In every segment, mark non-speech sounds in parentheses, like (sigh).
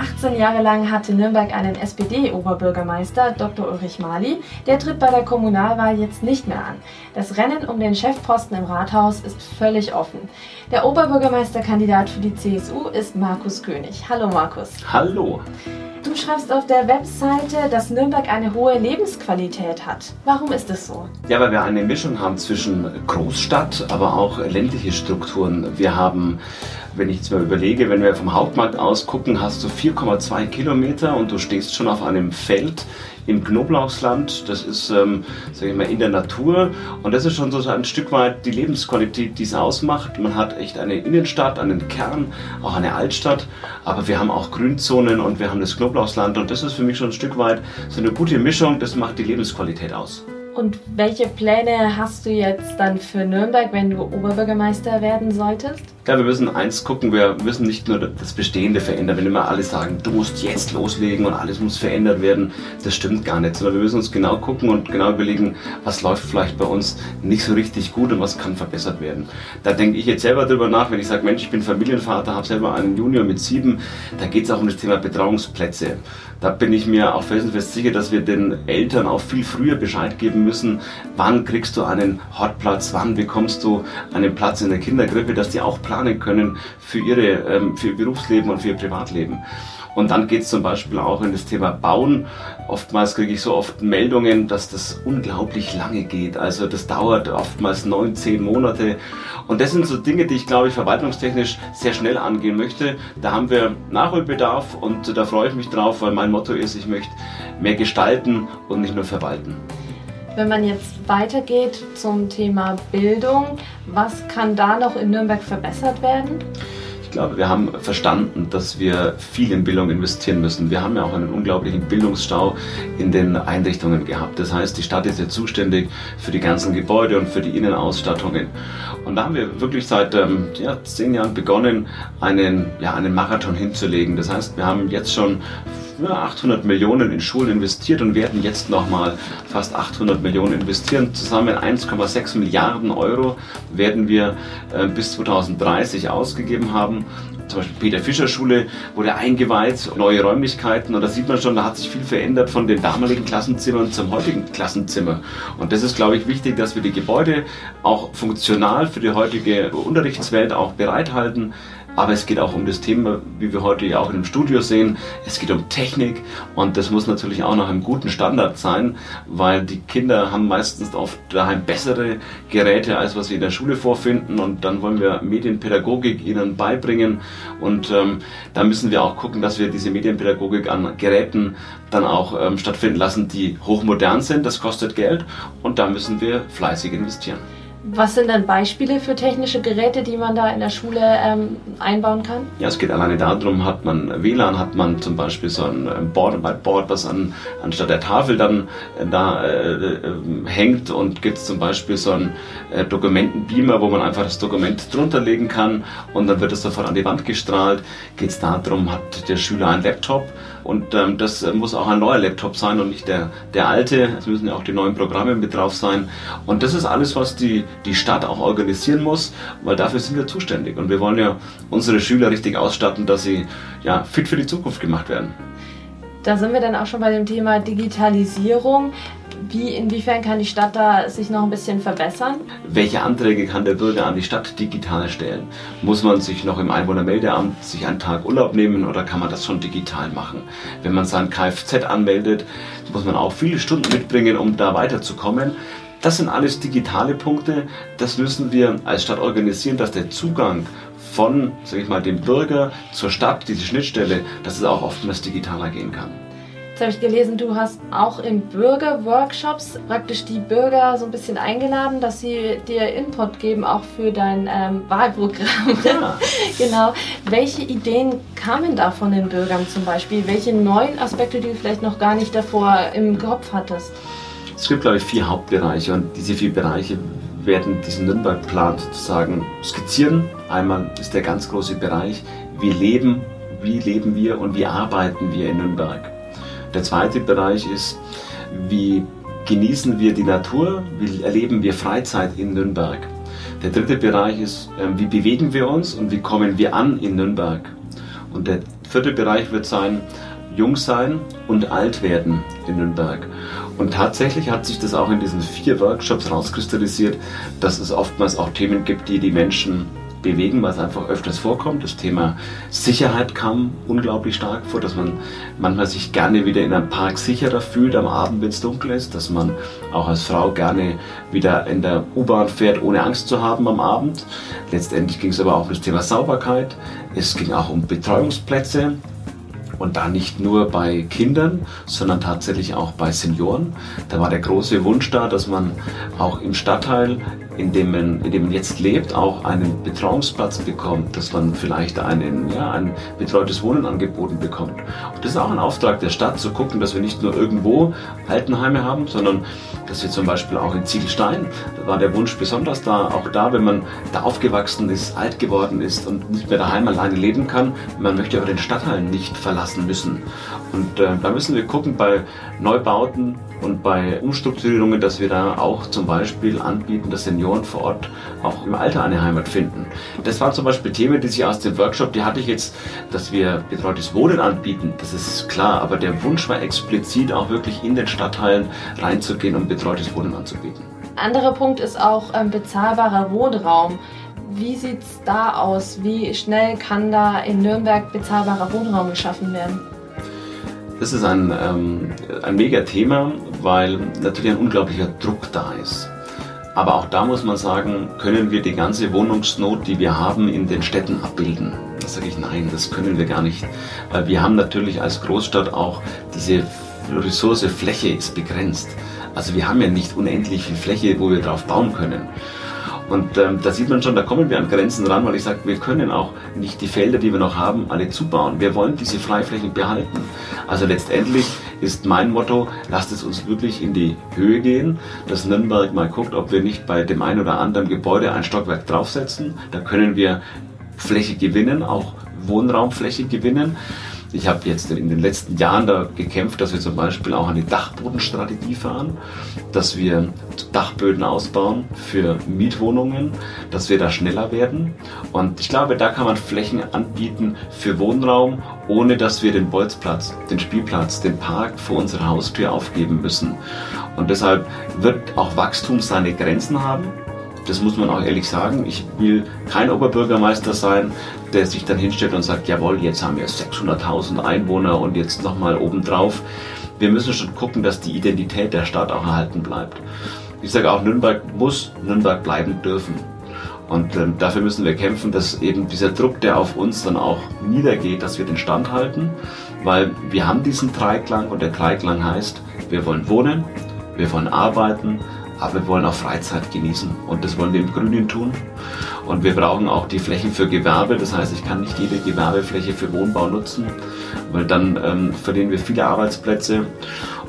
18 Jahre lang hatte Nürnberg einen SPD-Oberbürgermeister, Dr. Ulrich Mali. Der tritt bei der Kommunalwahl jetzt nicht mehr an. Das Rennen um den Chefposten im Rathaus ist völlig offen. Der Oberbürgermeisterkandidat für die CSU ist Markus König. Hallo Markus. Hallo. Du schreibst auf der Webseite, dass Nürnberg eine hohe Lebensqualität hat. Warum ist es so? Ja, weil wir eine Mischung haben zwischen Großstadt, aber auch ländliche Strukturen. Wir haben, wenn ich jetzt mal überlege, wenn wir vom Hauptmarkt aus gucken, hast du 4,2 Kilometer und du stehst schon auf einem Feld im Knoblauchsland. Das ist, ähm, sage ich mal, in der Natur. Und das ist schon so ein Stück weit die Lebensqualität, die es ausmacht. Man hat echt eine Innenstadt, einen Kern, auch eine Altstadt. Aber wir haben auch Grünzonen und wir haben das Knoblauchsland. Und das ist für mich schon ein Stück weit so eine gute Mischung. Das macht die Lebensqualität aus. Und welche Pläne hast du jetzt dann für Nürnberg, wenn du Oberbürgermeister werden solltest? Ja, wir müssen eins gucken, wir müssen nicht nur das Bestehende verändern. Wenn immer alle sagen, du musst jetzt loslegen und alles muss verändert werden, das stimmt gar nicht. Sondern wir müssen uns genau gucken und genau überlegen, was läuft vielleicht bei uns nicht so richtig gut und was kann verbessert werden. Da denke ich jetzt selber drüber nach, wenn ich sage, Mensch, ich bin Familienvater, habe selber einen Junior mit sieben, da geht es auch um das Thema Betreuungsplätze. Da bin ich mir auch felsenfest sicher, dass wir den Eltern auch viel früher Bescheid geben müssen, wann kriegst du einen Hortplatz, wann bekommst du einen Platz in der Kindergrippe, dass die auch planen können für, ihre, ähm, für ihr Berufsleben und für ihr Privatleben. Und dann geht es zum Beispiel auch in das Thema Bauen. Oftmals kriege ich so oft Meldungen, dass das unglaublich lange geht. Also das dauert oftmals neun, zehn Monate. Und das sind so Dinge, die ich glaube ich verwaltungstechnisch sehr schnell angehen möchte. Da haben wir Nachholbedarf und da freue ich mich drauf, weil mein Motto ist, ich möchte mehr gestalten und nicht nur verwalten. Wenn man jetzt weitergeht zum Thema Bildung, was kann da noch in Nürnberg verbessert werden? Ich glaube, wir haben verstanden, dass wir viel in Bildung investieren müssen. Wir haben ja auch einen unglaublichen Bildungsstau in den Einrichtungen gehabt. Das heißt, die Stadt ist ja zuständig für die ganzen Gebäude und für die Innenausstattungen. Und da haben wir wirklich seit ähm, ja, zehn Jahren begonnen, einen, ja, einen Marathon hinzulegen. Das heißt, wir haben jetzt schon 800 Millionen in Schulen investiert und werden jetzt nochmal fast 800 Millionen investieren. Zusammen 1,6 Milliarden Euro werden wir äh, bis 2030 ausgegeben haben zum Beispiel Peter Fischer Schule wurde eingeweiht, neue Räumlichkeiten und da sieht man schon, da hat sich viel verändert von den damaligen Klassenzimmern zum heutigen Klassenzimmer. Und das ist, glaube ich, wichtig, dass wir die Gebäude auch funktional für die heutige Unterrichtswelt auch bereithalten. Aber es geht auch um das Thema, wie wir heute ja auch im Studio sehen. Es geht um Technik und das muss natürlich auch nach einem guten Standard sein, weil die Kinder haben meistens oft daheim bessere Geräte, als was sie in der Schule vorfinden. Und dann wollen wir Medienpädagogik ihnen beibringen. Und ähm, da müssen wir auch gucken, dass wir diese Medienpädagogik an Geräten dann auch ähm, stattfinden lassen, die hochmodern sind. Das kostet Geld und da müssen wir fleißig investieren. Was sind dann Beispiele für technische Geräte, die man da in der Schule ähm, einbauen kann? Ja, es geht alleine darum, hat man WLAN, hat man zum Beispiel so ein Board, Whiteboard, was an, anstatt der Tafel dann äh, da äh, äh, hängt und gibt es zum Beispiel so einen äh, Dokumentenbeamer, wo man einfach das Dokument drunter legen kann und dann wird es sofort an die Wand gestrahlt. Geht es darum, hat der Schüler einen Laptop und ähm, das äh, muss auch ein neuer Laptop sein und nicht der, der alte. Es müssen ja auch die neuen Programme mit drauf sein. Und das ist alles, was die die Stadt auch organisieren muss, weil dafür sind wir zuständig. Und wir wollen ja unsere Schüler richtig ausstatten, dass sie ja, fit für die Zukunft gemacht werden. Da sind wir dann auch schon bei dem Thema Digitalisierung. Wie, inwiefern kann die Stadt da sich noch ein bisschen verbessern? Welche Anträge kann der Bürger an die Stadt digital stellen? Muss man sich noch im Einwohnermeldeamt sich einen Tag Urlaub nehmen oder kann man das schon digital machen? Wenn man sein Kfz anmeldet, muss man auch viele Stunden mitbringen, um da weiterzukommen. Das sind alles digitale Punkte. Das müssen wir als Stadt organisieren, dass der Zugang von, sag ich mal, dem Bürger zur Stadt, diese Schnittstelle, dass es auch oftmals digitaler gehen kann. Jetzt habe ich gelesen, du hast auch in Bürgerworkshops praktisch die Bürger so ein bisschen eingeladen, dass sie dir Input geben, auch für dein ähm, Wahlprogramm. Ja. (laughs) genau. Welche Ideen kamen da von den Bürgern zum Beispiel? Welche neuen Aspekte, die du vielleicht noch gar nicht davor im Kopf hattest? Es gibt, glaube ich, vier Hauptbereiche und diese vier Bereiche werden diesen Nürnberg-Plan sozusagen skizzieren. Einmal ist der ganz große Bereich, wie leben, wie leben wir und wie arbeiten wir in Nürnberg. Der zweite Bereich ist, wie genießen wir die Natur, wie erleben wir Freizeit in Nürnberg. Der dritte Bereich ist, ähm, wie bewegen wir uns und wie kommen wir an in Nürnberg. Und der vierte Bereich wird sein, jung sein und alt werden in Nürnberg. Und tatsächlich hat sich das auch in diesen vier Workshops rauskristallisiert, dass es oftmals auch Themen gibt, die die Menschen bewegen, was einfach öfters vorkommt. Das Thema Sicherheit kam unglaublich stark vor, dass man manchmal sich gerne wieder in einem Park sicherer fühlt am Abend, wenn es dunkel ist, dass man auch als Frau gerne wieder in der U-Bahn fährt, ohne Angst zu haben am Abend. Letztendlich ging es aber auch um das Thema Sauberkeit. Es ging auch um Betreuungsplätze. Und da nicht nur bei Kindern, sondern tatsächlich auch bei Senioren. Da war der große Wunsch da, dass man auch im Stadtteil in dem man, in dem man jetzt lebt, auch einen Betreuungsplatz bekommt, dass man vielleicht einen, ja, ein betreutes Wohnen angeboten bekommt. Und das ist auch ein Auftrag der Stadt, zu gucken, dass wir nicht nur irgendwo Altenheime haben, sondern dass wir zum Beispiel auch in Ziegelstein, da war der Wunsch besonders da, auch da, wenn man da aufgewachsen ist, alt geworden ist und nicht mehr daheim alleine leben kann, man möchte aber den Stadtteil nicht verlassen müssen. Und äh, da müssen wir gucken bei Neubauten, und bei Umstrukturierungen, dass wir da auch zum Beispiel anbieten, dass Senioren vor Ort auch im Alter eine Heimat finden. Das waren zum Beispiel Themen, die sich aus dem Workshop, die hatte ich jetzt, dass wir betreutes Wohnen anbieten, das ist klar, aber der Wunsch war explizit auch wirklich in den Stadtteilen reinzugehen und betreutes Wohnen anzubieten. Anderer Punkt ist auch ähm, bezahlbarer Wohnraum. Wie sieht es da aus? Wie schnell kann da in Nürnberg bezahlbarer Wohnraum geschaffen werden? Das ist ein, ähm, ein mega Thema, weil natürlich ein unglaublicher Druck da ist. Aber auch da muss man sagen, können wir die ganze Wohnungsnot, die wir haben, in den Städten abbilden? Da sage ich nein, das können wir gar nicht. Weil wir haben natürlich als Großstadt auch diese Ressource Fläche ist begrenzt. Also wir haben ja nicht unendlich viel Fläche, wo wir drauf bauen können. Und ähm, da sieht man schon, da kommen wir an Grenzen ran, weil ich sage, wir können auch nicht die Felder, die wir noch haben, alle zubauen. Wir wollen diese Freiflächen behalten. Also letztendlich ist mein Motto, lasst es uns wirklich in die Höhe gehen, dass Nürnberg mal guckt, ob wir nicht bei dem einen oder anderen Gebäude ein Stockwerk draufsetzen. Da können wir Fläche gewinnen, auch Wohnraumfläche gewinnen. Ich habe jetzt in den letzten Jahren da gekämpft, dass wir zum Beispiel auch eine Dachbodenstrategie fahren, dass wir Dachböden ausbauen für Mietwohnungen, dass wir da schneller werden. Und ich glaube, da kann man Flächen anbieten für Wohnraum, ohne dass wir den Bolzplatz, den Spielplatz, den Park vor unserer Haustür aufgeben müssen. Und deshalb wird auch Wachstum seine Grenzen haben. Das muss man auch ehrlich sagen. Ich will kein Oberbürgermeister sein, der sich dann hinstellt und sagt, jawohl, jetzt haben wir 600.000 Einwohner und jetzt nochmal obendrauf. Wir müssen schon gucken, dass die Identität der Stadt auch erhalten bleibt. Ich sage auch, Nürnberg muss Nürnberg bleiben dürfen. Und ähm, dafür müssen wir kämpfen, dass eben dieser Druck, der auf uns dann auch niedergeht, dass wir den Stand halten. Weil wir haben diesen Dreiklang und der Dreiklang heißt, wir wollen wohnen, wir wollen arbeiten, aber wir wollen auch Freizeit genießen und das wollen wir im Grünen tun. Und wir brauchen auch die Flächen für Gewerbe. Das heißt, ich kann nicht jede Gewerbefläche für Wohnbau nutzen, weil dann ähm, verlieren wir viele Arbeitsplätze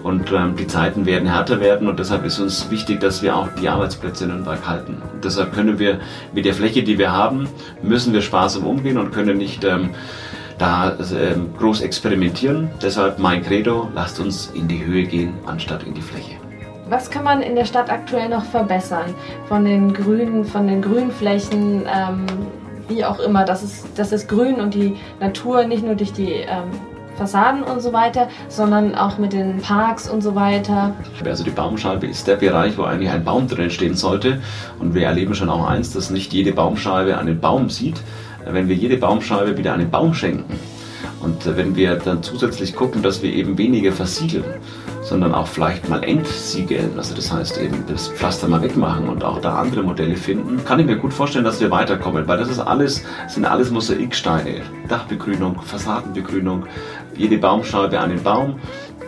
und ähm, die Zeiten werden härter werden und deshalb ist uns wichtig, dass wir auch die Arbeitsplätze in Nürnberg halten. Und deshalb können wir mit der Fläche, die wir haben, müssen wir sparsam umgehen und können nicht ähm, da ähm, groß experimentieren. Deshalb mein Credo, lasst uns in die Höhe gehen, anstatt in die Fläche. Was kann man in der Stadt aktuell noch verbessern? Von den Grünen, von den Grünflächen, ähm, wie auch immer, dass es, dass es Grün und die Natur nicht nur durch die ähm, Fassaden und so weiter, sondern auch mit den Parks und so weiter. Also die Baumscheibe ist der Bereich, wo eigentlich ein Baum drin stehen sollte. Und wir erleben schon auch eins, dass nicht jede Baumscheibe einen Baum sieht. Wenn wir jede Baumscheibe wieder einen Baum schenken und wenn wir dann zusätzlich gucken, dass wir eben weniger versiegeln, sondern auch vielleicht mal entsiegeln. Also das heißt eben das Pflaster mal wegmachen und auch da andere Modelle finden. Kann ich mir gut vorstellen, dass wir weiterkommen, weil das ist alles, sind alles Mosaiksteine. Dachbegrünung, Fassadenbegrünung, jede Baumscheibe einen Baum.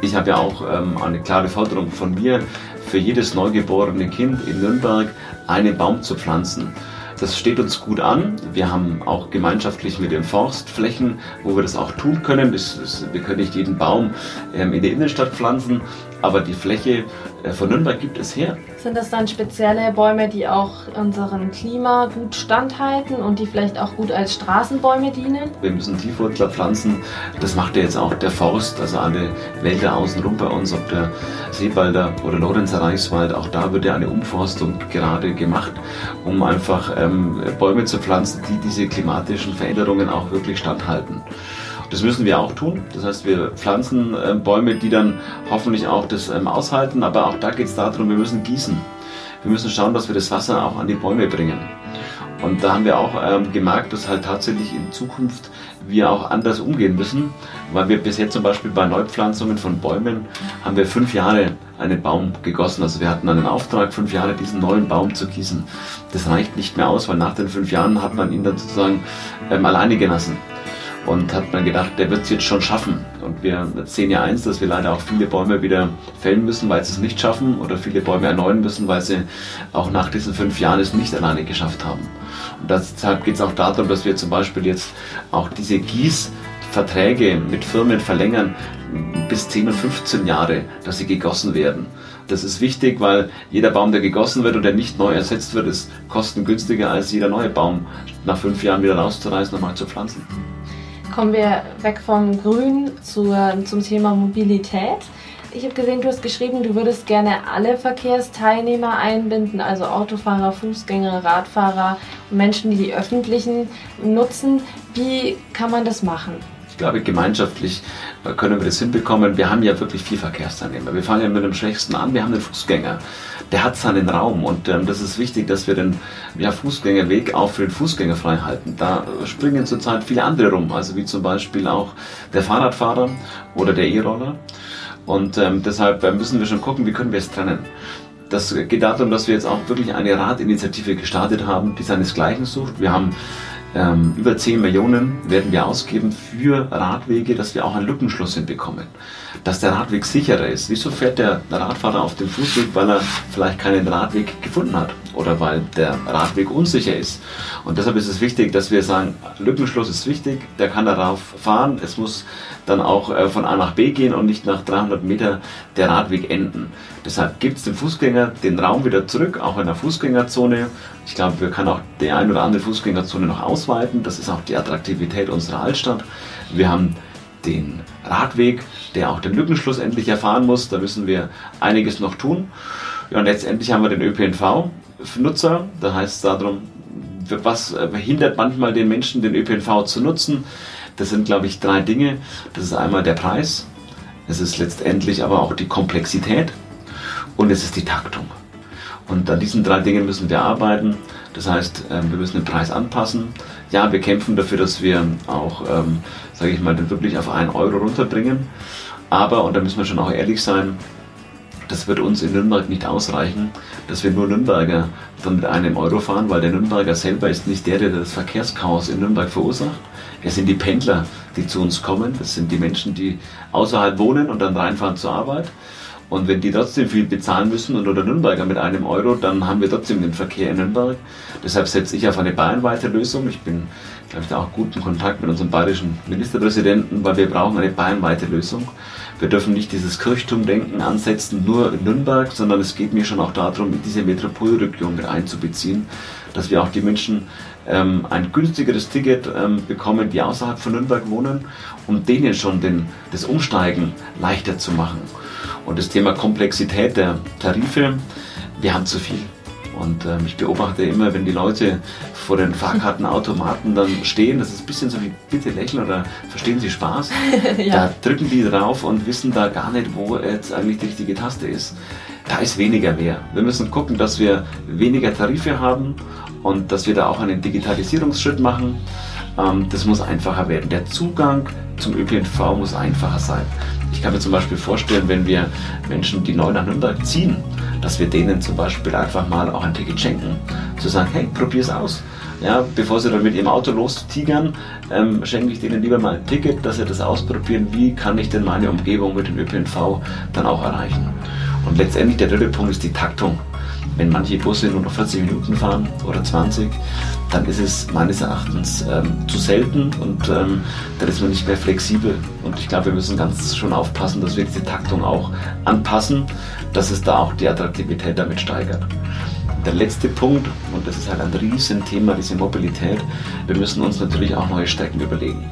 Ich habe ja auch ähm, eine klare Forderung von mir, für jedes neugeborene Kind in Nürnberg einen Baum zu pflanzen. Das steht uns gut an. Wir haben auch gemeinschaftlich mit den Forstflächen, wo wir das auch tun können. Wir können nicht jeden Baum ähm, in der Innenstadt pflanzen, aber die Fläche äh, von Nürnberg gibt es her. Sind das dann spezielle Bäume, die auch unserem Klima gut standhalten und die vielleicht auch gut als Straßenbäume dienen? Wir müssen Tiefwurzler pflanzen. Das macht ja jetzt auch der Forst, also alle Wälder außenrum bei uns, ob der Seewalder oder Lorenzer Reichswald. Auch da wird ja eine Umforstung gerade gemacht, um einfach ähm, Bäume zu pflanzen, die diese klimatischen Veränderungen auch wirklich standhalten. Das müssen wir auch tun. Das heißt, wir pflanzen äh, Bäume, die dann hoffentlich auch das ähm, aushalten. Aber auch da geht es darum, wir müssen gießen. Wir müssen schauen, dass wir das Wasser auch an die Bäume bringen. Und da haben wir auch ähm, gemerkt, dass halt tatsächlich in Zukunft wir auch anders umgehen müssen, weil wir bisher zum Beispiel bei Neupflanzungen von Bäumen haben wir fünf Jahre einen Baum gegossen. Also wir hatten einen Auftrag, fünf Jahre diesen neuen Baum zu gießen. Das reicht nicht mehr aus, weil nach den fünf Jahren hat man ihn dann sozusagen ähm, alleine gelassen und hat man gedacht, der wird es jetzt schon schaffen. Und wir sehen ja eins, dass wir leider auch viele Bäume wieder fällen müssen, weil sie es nicht schaffen oder viele Bäume erneuern müssen, weil sie auch nach diesen fünf Jahren es nicht alleine geschafft haben. Und deshalb geht es auch darum, dass wir zum Beispiel jetzt auch diese Gießverträge mit Firmen verlängern bis 10 und 15 Jahre, dass sie gegossen werden. Das ist wichtig, weil jeder Baum, der gegossen wird und der nicht neu ersetzt wird, ist kostengünstiger als jeder neue Baum nach fünf Jahren wieder rauszureißen und mal zu pflanzen. Kommen wir weg vom Grün zu, zum Thema Mobilität. Ich habe gesehen, du hast geschrieben, du würdest gerne alle Verkehrsteilnehmer einbinden, also Autofahrer, Fußgänger, Radfahrer, Menschen, die die öffentlichen nutzen. Wie kann man das machen? Ich glaube, gemeinschaftlich können wir das hinbekommen. Wir haben ja wirklich viel Verkehrsteilnehmer. Wir fangen ja mit dem Schwächsten an. Wir haben den Fußgänger. Der hat seinen Raum und ähm, das ist wichtig, dass wir den ja, Fußgängerweg auch für den Fußgänger frei halten. Da springen zurzeit viele andere rum, also wie zum Beispiel auch der Fahrradfahrer oder der E-Roller. Und ähm, deshalb äh, müssen wir schon gucken, wie können wir es trennen. Das geht darum, dass wir jetzt auch wirklich eine Radinitiative gestartet haben, die seinesgleichen sucht. Wir haben ähm, über 10 Millionen werden wir ausgeben für Radwege, dass wir auch einen Lückenschluss hinbekommen. Dass der Radweg sicherer ist. Wieso fährt der Radfahrer auf dem Fußweg, weil er vielleicht keinen Radweg gefunden hat oder weil der Radweg unsicher ist? Und deshalb ist es wichtig, dass wir sagen, Lückenschluss ist wichtig, der kann darauf fahren. Es muss dann auch äh, von A nach B gehen und nicht nach 300 Meter der Radweg enden. Deshalb gibt es dem Fußgänger den Raum wieder zurück, auch in der Fußgängerzone. Ich glaube, wir können auch die ein oder andere Fußgängerzone noch ausweiten. Das ist auch die Attraktivität unserer Altstadt. Wir haben den Radweg, der auch den Lückenschluss endlich erfahren muss. Da müssen wir einiges noch tun. Ja, und letztendlich haben wir den ÖPNV-Nutzer. Da heißt es darum, was hindert manchmal den Menschen, den ÖPNV zu nutzen. Das sind, glaube ich, drei Dinge. Das ist einmal der Preis, es ist letztendlich aber auch die Komplexität und es ist die Taktung. Und an diesen drei Dingen müssen wir arbeiten. Das heißt, ähm, wir müssen den Preis anpassen. Ja, wir kämpfen dafür, dass wir auch, ähm, sage ich mal, den wirklich auf einen Euro runterbringen. Aber, und da müssen wir schon auch ehrlich sein, das wird uns in Nürnberg nicht ausreichen, dass wir nur Nürnberger dann mit einem Euro fahren, weil der Nürnberger selber ist nicht der, der das Verkehrschaos in Nürnberg verursacht. Es sind die Pendler, die zu uns kommen. Das sind die Menschen, die außerhalb wohnen und dann reinfahren zur Arbeit. Und wenn die trotzdem viel bezahlen müssen und oder Nürnberger mit einem Euro, dann haben wir trotzdem den Verkehr in Nürnberg. Deshalb setze ich auf eine bayernweite Lösung. Ich bin, glaube ich, da auch gut in Kontakt mit unserem bayerischen Ministerpräsidenten, weil wir brauchen eine bayernweite Lösung. Wir dürfen nicht dieses Kirchturmdenken ansetzen, nur in Nürnberg, sondern es geht mir schon auch darum, diese Metropolregion mit einzubeziehen, dass wir auch die Menschen ähm, ein günstigeres Ticket ähm, bekommen, die außerhalb von Nürnberg wohnen, um denen schon den, das Umsteigen leichter zu machen. Und das Thema Komplexität der Tarife, wir haben zu viel. Und ähm, ich beobachte immer, wenn die Leute vor den Fahrkartenautomaten dann stehen, das ist ein bisschen so wie bitte lächeln oder verstehen Sie Spaß, (laughs) ja. da drücken die drauf und wissen da gar nicht, wo jetzt eigentlich die richtige Taste ist. Da ist weniger mehr. Wir müssen gucken, dass wir weniger Tarife haben und dass wir da auch einen Digitalisierungsschritt machen. Ähm, das muss einfacher werden. Der Zugang zum ÖPNV muss einfacher sein. Ich kann mir zum Beispiel vorstellen, wenn wir Menschen, die neu nach Nürnberg ziehen, dass wir denen zum Beispiel einfach mal auch ein Ticket schenken. Zu sagen, hey, probier's aus. Ja, bevor sie dann mit ihrem Auto lostigern, ähm, schenke ich denen lieber mal ein Ticket, dass sie das ausprobieren, wie kann ich denn meine Umgebung mit dem ÖPNV dann auch erreichen. Und letztendlich der dritte Punkt ist die Taktung. Wenn manche Busse nur noch 40 Minuten fahren oder 20, dann ist es meines Erachtens ähm, zu selten und ähm, dann ist man nicht mehr flexibel. Und ich glaube, wir müssen ganz schon aufpassen, dass wir diese Taktung auch anpassen, dass es da auch die Attraktivität damit steigert. Der letzte Punkt, und das ist halt ein Riesenthema, diese Mobilität, wir müssen uns natürlich auch neue Strecken überlegen.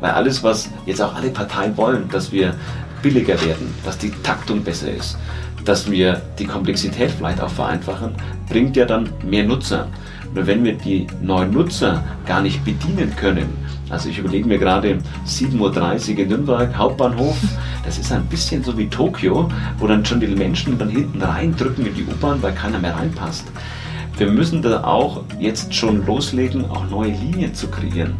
Weil alles, was jetzt auch alle Parteien wollen, dass wir billiger werden, dass die Taktung besser ist, dass wir die Komplexität vielleicht auch vereinfachen, bringt ja dann mehr Nutzer. Nur wenn wir die neuen Nutzer gar nicht bedienen können, Also ich überlege mir gerade 7.30 Uhr in Nürnberg, Hauptbahnhof. Das ist ein bisschen so wie Tokio, wo dann schon die Menschen dann hinten reindrücken in die U-Bahn, weil keiner mehr reinpasst. Wir müssen da auch jetzt schon loslegen, auch neue Linien zu kreieren.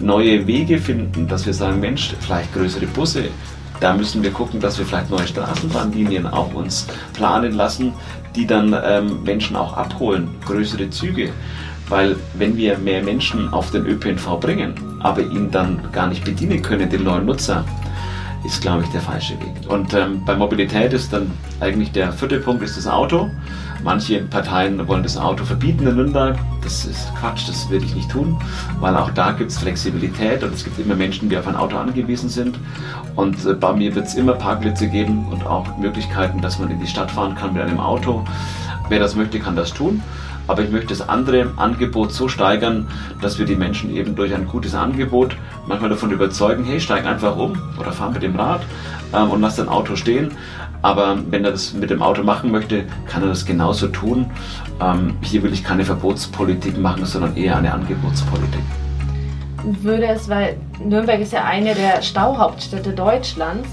Neue Wege finden, dass wir sagen, Mensch, vielleicht größere Busse, da müssen wir gucken, dass wir vielleicht neue Straßenbahnlinien auch uns planen lassen, die dann ähm, Menschen auch abholen, größere Züge. Weil wenn wir mehr Menschen auf den ÖPNV bringen, aber ihn dann gar nicht bedienen können, den neuen Nutzer, ist, glaube ich, der falsche Weg. Und ähm, bei Mobilität ist dann eigentlich der vierte Punkt ist das Auto. Manche Parteien wollen das Auto verbieten in Nürnberg. Das ist Quatsch, das würde ich nicht tun, weil auch da gibt es Flexibilität und es gibt immer Menschen, die auf ein Auto angewiesen sind. Und äh, bei mir wird es immer Parkplätze geben und auch Möglichkeiten, dass man in die Stadt fahren kann mit einem Auto. Wer das möchte, kann das tun. Aber ich möchte das andere Angebot so steigern, dass wir die Menschen eben durch ein gutes Angebot manchmal davon überzeugen, hey, steig einfach um oder fahr mit dem Rad ähm, und lass dein Auto stehen. Aber wenn er das mit dem Auto machen möchte, kann er das genauso tun. Ähm, hier will ich keine Verbotspolitik machen, sondern eher eine Angebotspolitik. Würde es, weil Nürnberg ist ja eine der Stauhauptstädte Deutschlands,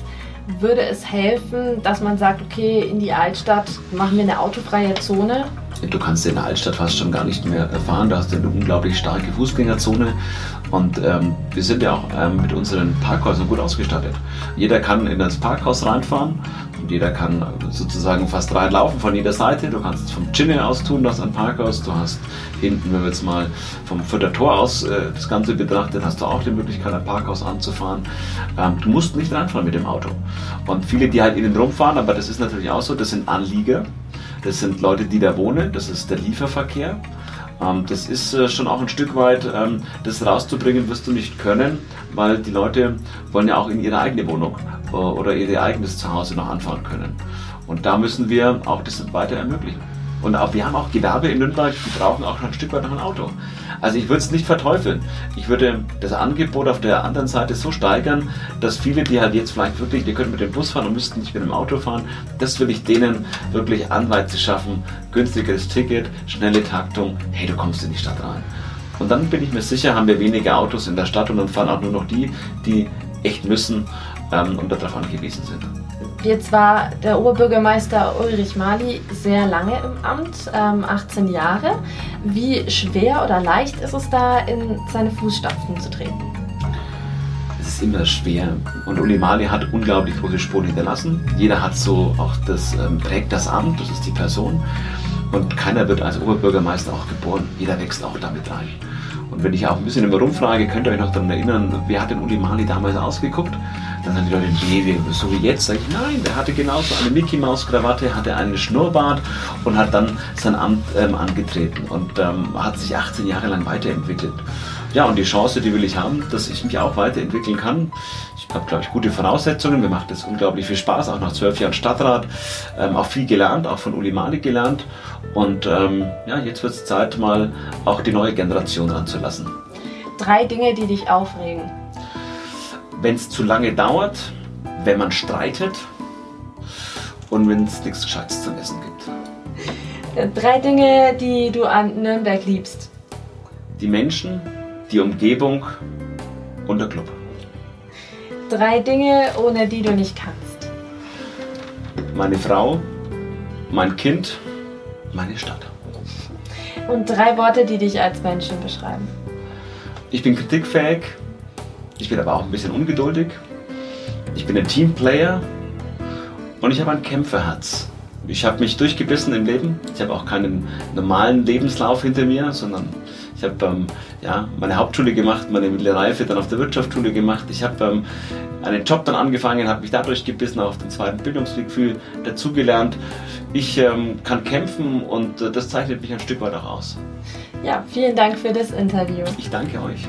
würde es helfen, dass man sagt, okay, in die Altstadt machen wir eine autofreie Zone? Du kannst in der Altstadt fast schon gar nicht mehr fahren. Du hast eine unglaublich starke Fußgängerzone. Und ähm, wir sind ja auch ähm, mit unseren Parkhäusern gut ausgestattet. Jeder kann in das Parkhaus reinfahren und jeder kann sozusagen fast reinlaufen von jeder Seite. Du kannst es vom Chinne aus tun, das ein Parkhaus. Du hast hinten, wenn wir jetzt mal vom Tor aus äh, das Ganze betrachtet, hast du auch die Möglichkeit, ein Parkhaus anzufahren. Ähm, du musst nicht reinfahren mit dem Auto. Und viele, die halt innen rumfahren, aber das ist natürlich auch so, das sind Anlieger. Das sind Leute, die da wohnen. Das ist der Lieferverkehr. Ähm, das ist äh, schon auch ein Stück weit, ähm, das rauszubringen wirst du nicht können, weil die Leute wollen ja auch in ihre eigene Wohnung äh, oder ihr eigenes Zuhause noch anfahren können. Und da müssen wir auch das weiter ermöglichen. Und auch, wir haben auch Gewerbe in Nürnberg, die brauchen auch ein Stück weit noch ein Auto. Also ich würde es nicht verteufeln. Ich würde das Angebot auf der anderen Seite so steigern, dass viele, die halt jetzt vielleicht wirklich, die könnten mit dem Bus fahren und müssten nicht mit dem Auto fahren, das will ich denen wirklich Anreize schaffen. Günstigeres Ticket, schnelle Taktung, hey, du kommst in die Stadt rein. Und dann bin ich mir sicher, haben wir weniger Autos in der Stadt und dann fahren auch nur noch die, die echt müssen ähm, und darauf angewiesen sind. Jetzt war der Oberbürgermeister Ulrich Mali sehr lange im Amt, ähm, 18 Jahre. Wie schwer oder leicht ist es da, in seine Fußstapfen zu treten? Es ist immer schwer. Und Uli Mali hat unglaublich große Spuren hinterlassen. Jeder hat so auch das, ähm, prägt das Amt, das ist die Person. Und keiner wird als Oberbürgermeister auch geboren. Jeder wächst auch damit rein. Und wenn ich auch ein bisschen immer rumfrage, könnt ihr euch noch daran erinnern, wer hat den Uli Mali damals ausgeguckt? Dann sagen die Leute, nee, so wie jetzt. Sag ich, nein, der hatte genauso eine Mickey Maus Krawatte, hatte einen Schnurrbart und hat dann sein Amt ähm, angetreten und ähm, hat sich 18 Jahre lang weiterentwickelt. Ja, und die Chance, die will ich haben, dass ich mich auch weiterentwickeln kann. Ich habe, glaube ich, gute Voraussetzungen. Mir macht es unglaublich viel Spaß, auch nach zwölf Jahren Stadtrat. Ähm, auch viel gelernt, auch von Uli Malik gelernt. Und ähm, ja, jetzt wird es Zeit, mal auch die neue Generation ranzulassen. Drei Dinge, die dich aufregen wenn es zu lange dauert, wenn man streitet und wenn es nichts Gescheites zum Essen gibt. Drei Dinge, die du an Nürnberg liebst. Die Menschen, die Umgebung und der Club. Drei Dinge, ohne die du nicht kannst. Meine Frau, mein Kind, meine Stadt. Und drei Worte, die dich als Menschen beschreiben. Ich bin kritikfähig, ich bin aber auch ein bisschen ungeduldig. Ich bin ein Teamplayer und ich habe ein Kämpferherz. Ich habe mich durchgebissen im Leben. Ich habe auch keinen normalen Lebenslauf hinter mir, sondern ich habe ähm, ja, meine Hauptschule gemacht, meine mittlere Reife dann auf der Wirtschaftsschule gemacht. Ich habe ähm, einen Job dann angefangen, habe mich da durchgebissen, auch auf den zweiten Bildungsweg viel dazugelernt. Ich ähm, kann kämpfen und äh, das zeichnet mich ein Stück weit auch aus. Ja, vielen Dank für das Interview. Ich danke euch.